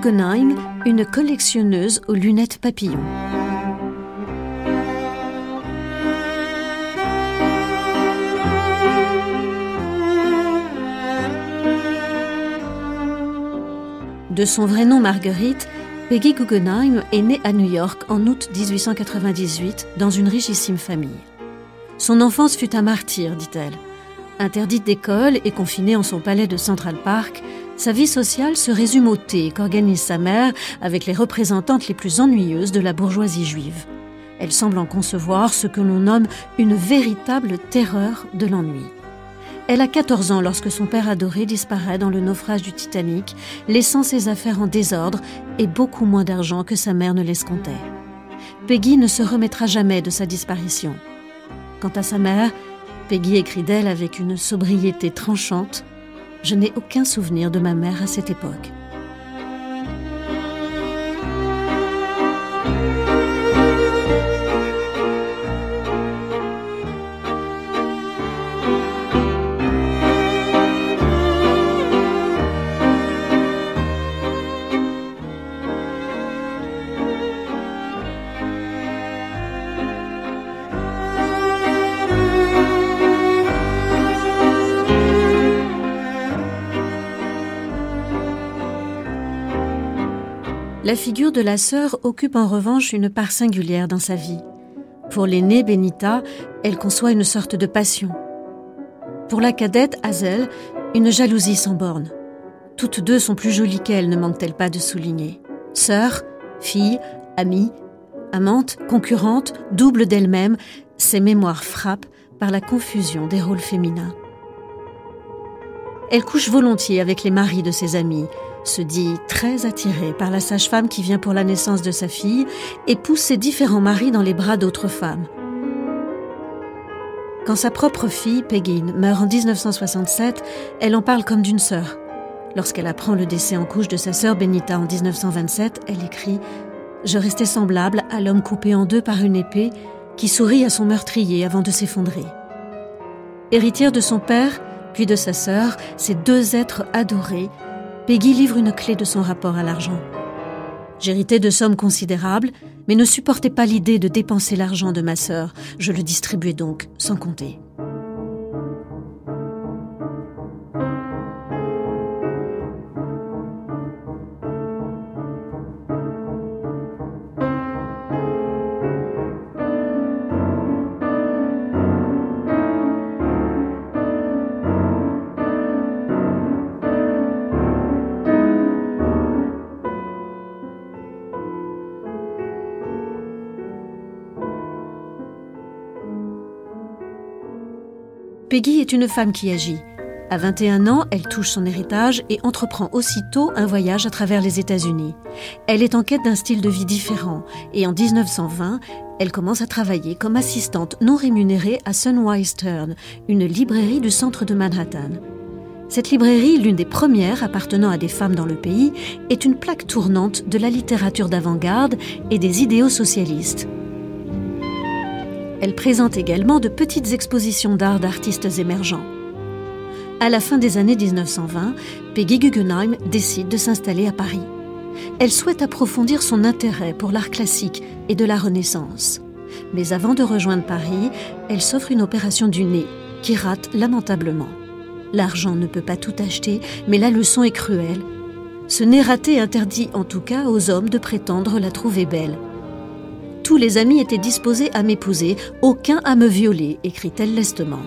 Guggenheim, une collectionneuse aux lunettes papillons. De son vrai nom Marguerite, Peggy Guggenheim est née à New York en août 1898 dans une richissime famille. Son enfance fut un martyr, dit-elle. Interdite d'école et confinée en son palais de Central Park, sa vie sociale se résume au thé qu'organise sa mère avec les représentantes les plus ennuyeuses de la bourgeoisie juive. Elle semble en concevoir ce que l'on nomme une véritable terreur de l'ennui. Elle a 14 ans lorsque son père adoré disparaît dans le naufrage du Titanic, laissant ses affaires en désordre et beaucoup moins d'argent que sa mère ne l'escomptait. Peggy ne se remettra jamais de sa disparition. Quant à sa mère, Peggy écrit d'elle avec une sobriété tranchante Je n'ai aucun souvenir de ma mère à cette époque. La figure de la sœur occupe en revanche une part singulière dans sa vie. Pour l'aînée Benita, elle conçoit une sorte de passion. Pour la cadette Hazel, une jalousie sans borne. Toutes deux sont plus jolies qu'elle, ne manque-t-elle pas de souligner. Sœur, fille, amie, amante, concurrente, double d'elle-même, ses mémoires frappent par la confusion des rôles féminins. Elle couche volontiers avec les maris de ses amis, se dit très attirée par la sage-femme qui vient pour la naissance de sa fille et pousse ses différents maris dans les bras d'autres femmes. Quand sa propre fille, Peggy, meurt en 1967, elle en parle comme d'une sœur. Lorsqu'elle apprend le décès en couche de sa sœur Benita en 1927, elle écrit ⁇ Je restais semblable à l'homme coupé en deux par une épée qui sourit à son meurtrier avant de s'effondrer. Héritière de son père, puis de sa sœur, ces deux êtres adorés Peggy livre une clé de son rapport à l'argent. J'héritais de sommes considérables, mais ne supportais pas l'idée de dépenser l'argent de ma sœur. Je le distribuais donc sans compter. Peggy est une femme qui agit. À 21 ans, elle touche son héritage et entreprend aussitôt un voyage à travers les États-Unis. Elle est en quête d'un style de vie différent et en 1920, elle commence à travailler comme assistante non rémunérée à Sunwise Turn, une librairie du centre de Manhattan. Cette librairie, l'une des premières appartenant à des femmes dans le pays, est une plaque tournante de la littérature d'avant-garde et des idéaux socialistes. Elle présente également de petites expositions d'art d'artistes émergents. À la fin des années 1920, Peggy Guggenheim décide de s'installer à Paris. Elle souhaite approfondir son intérêt pour l'art classique et de la Renaissance. Mais avant de rejoindre Paris, elle s'offre une opération du nez qui rate lamentablement. L'argent ne peut pas tout acheter, mais la leçon est cruelle. Ce nez raté interdit en tout cas aux hommes de prétendre la trouver belle. Tous les amis étaient disposés à m'épouser, aucun à me violer, écrit-elle lestement.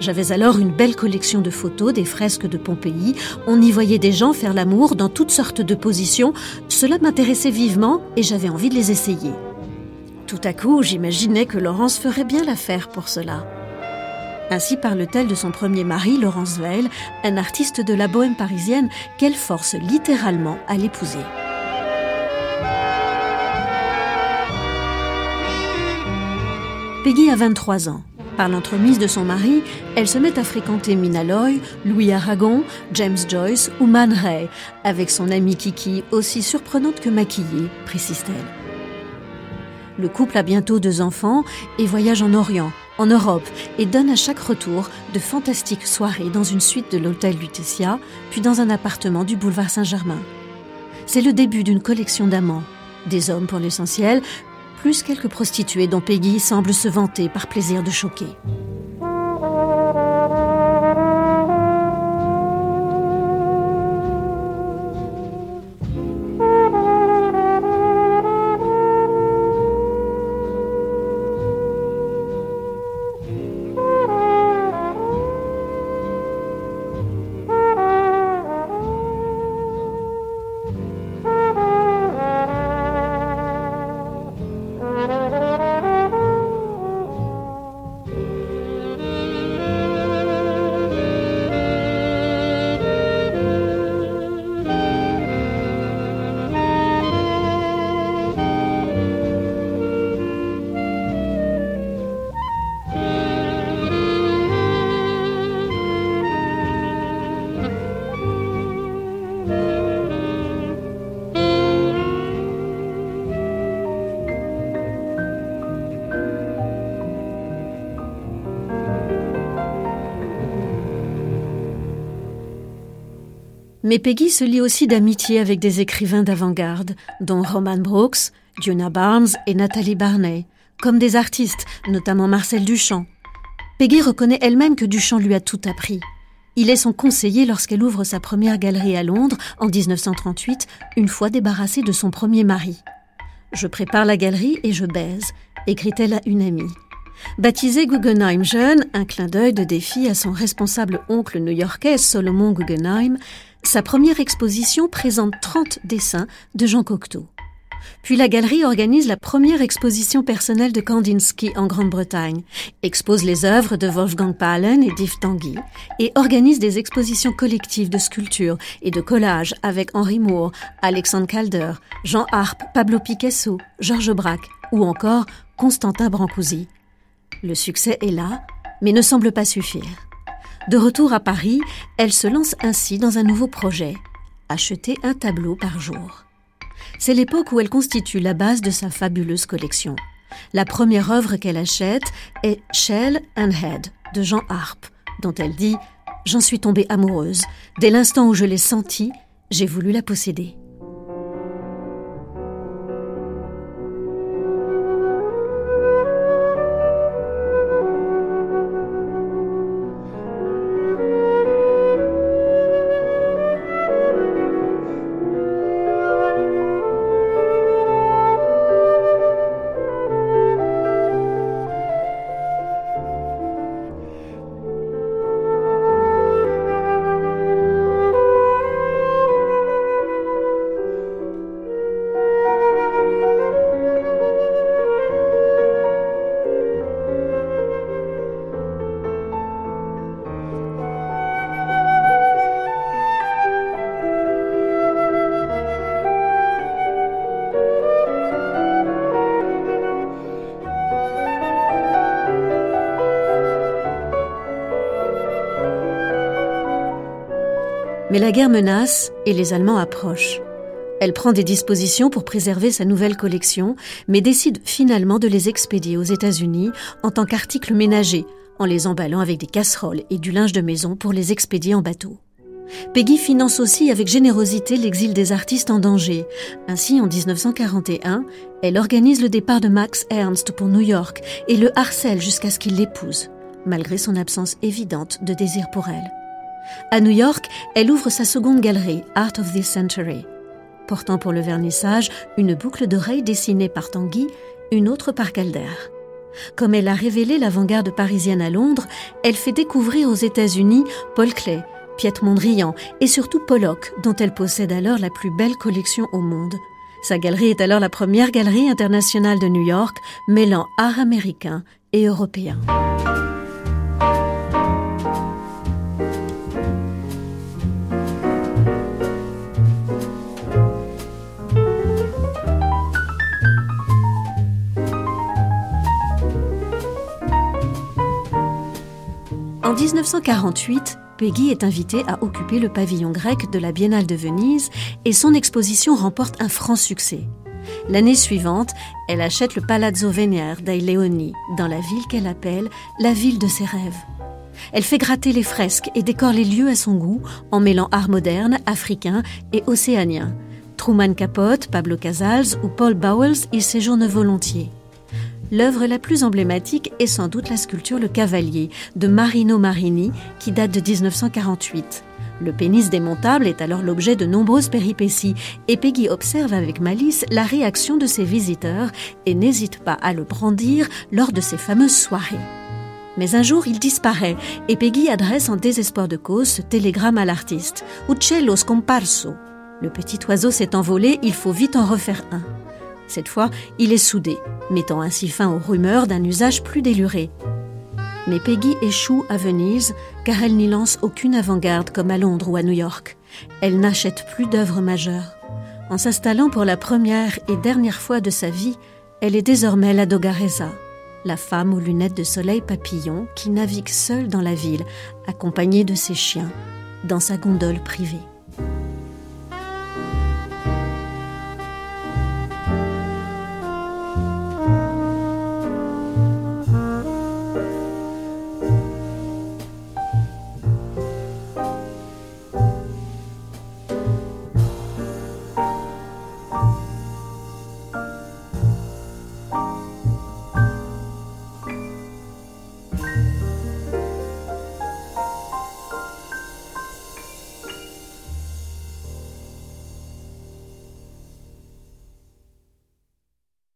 J'avais alors une belle collection de photos des fresques de Pompéi. On y voyait des gens faire l'amour dans toutes sortes de positions. Cela m'intéressait vivement et j'avais envie de les essayer. Tout à coup, j'imaginais que Laurence ferait bien l'affaire pour cela. Ainsi parle-t-elle de son premier mari, Laurence Veil, un artiste de la bohème parisienne qu'elle force littéralement à l'épouser. Peggy a 23 ans. Par l'entremise de son mari, elle se met à fréquenter Mina Loy, Louis Aragon, James Joyce ou Man Ray, avec son amie Kiki, aussi surprenante que maquillée, précise-t-elle. Le couple a bientôt deux enfants et voyage en Orient, en Europe, et donne à chaque retour de fantastiques soirées dans une suite de l'hôtel Lutetia, puis dans un appartement du boulevard Saint-Germain. c'est le début d'une collection d'amants, des hommes pour l'essentiel, plus quelques prostituées dont Peggy semble se vanter par plaisir de choquer. Mais Peggy se lie aussi d'amitié avec des écrivains d'avant-garde, dont Roman Brooks, Diona Barnes et Nathalie Barney, comme des artistes, notamment Marcel Duchamp. Peggy reconnaît elle-même que Duchamp lui a tout appris. Il est son conseiller lorsqu'elle ouvre sa première galerie à Londres en 1938, une fois débarrassée de son premier mari. Je prépare la galerie et je baise, écrit-elle à une amie. Baptisée Guggenheim jeune, un clin d'œil de défi à son responsable oncle new-yorkais Solomon Guggenheim, sa première exposition présente 30 dessins de Jean Cocteau. Puis la galerie organise la première exposition personnelle de Kandinsky en Grande-Bretagne, expose les œuvres de Wolfgang Pahlen et d'Yves Tanguy, et organise des expositions collectives de sculptures et de collages avec Henri Moore, Alexandre Calder, Jean Harpe, Pablo Picasso, Georges Braque ou encore Constantin Brancusi. Le succès est là, mais ne semble pas suffire. De retour à Paris, elle se lance ainsi dans un nouveau projet, acheter un tableau par jour. C'est l'époque où elle constitue la base de sa fabuleuse collection. La première œuvre qu'elle achète est Shell and Head de Jean Harpe, dont elle dit J'en suis tombée amoureuse. Dès l'instant où je l'ai sentie, j'ai voulu la posséder. Mais la guerre menace et les Allemands approchent. Elle prend des dispositions pour préserver sa nouvelle collection, mais décide finalement de les expédier aux États-Unis en tant qu'articles ménagers, en les emballant avec des casseroles et du linge de maison pour les expédier en bateau. Peggy finance aussi avec générosité l'exil des artistes en danger. Ainsi, en 1941, elle organise le départ de Max Ernst pour New York et le harcèle jusqu'à ce qu'il l'épouse, malgré son absence évidente de désir pour elle. À New York, elle ouvre sa seconde galerie, Art of this Century, portant pour le vernissage une boucle d'oreille dessinée par Tanguy, une autre par Calder. Comme elle a révélé l'avant-garde parisienne à Londres, elle fait découvrir aux États-Unis Paul Klee, Piet Mondrian et surtout Pollock, dont elle possède alors la plus belle collection au monde. Sa galerie est alors la première galerie internationale de New York, mêlant art américain et européen. 1948, Peggy est invitée à occuper le pavillon grec de la Biennale de Venise et son exposition remporte un franc succès. L'année suivante, elle achète le Palazzo Venier dai Leoni dans la ville qu'elle appelle la ville de ses rêves. Elle fait gratter les fresques et décore les lieux à son goût en mêlant art moderne, africain et océanien, Truman Capote, Pablo Casals ou Paul Bowles y séjournent volontiers. L'œuvre la plus emblématique est sans doute la sculpture Le Cavalier de Marino Marini qui date de 1948. Le pénis démontable est alors l'objet de nombreuses péripéties et Peggy observe avec malice la réaction de ses visiteurs et n'hésite pas à le brandir lors de ses fameuses soirées. Mais un jour, il disparaît et Peggy adresse en désespoir de cause ce télégramme à l'artiste. Uccello scomparso. Le petit oiseau s'est envolé, il faut vite en refaire un. Cette fois, il est soudé, mettant ainsi fin aux rumeurs d'un usage plus déluré. Mais Peggy échoue à Venise car elle n'y lance aucune avant-garde comme à Londres ou à New York. Elle n'achète plus d'œuvres majeures. En s'installant pour la première et dernière fois de sa vie, elle est désormais la Dogaresa, la femme aux lunettes de soleil papillon qui navigue seule dans la ville, accompagnée de ses chiens, dans sa gondole privée.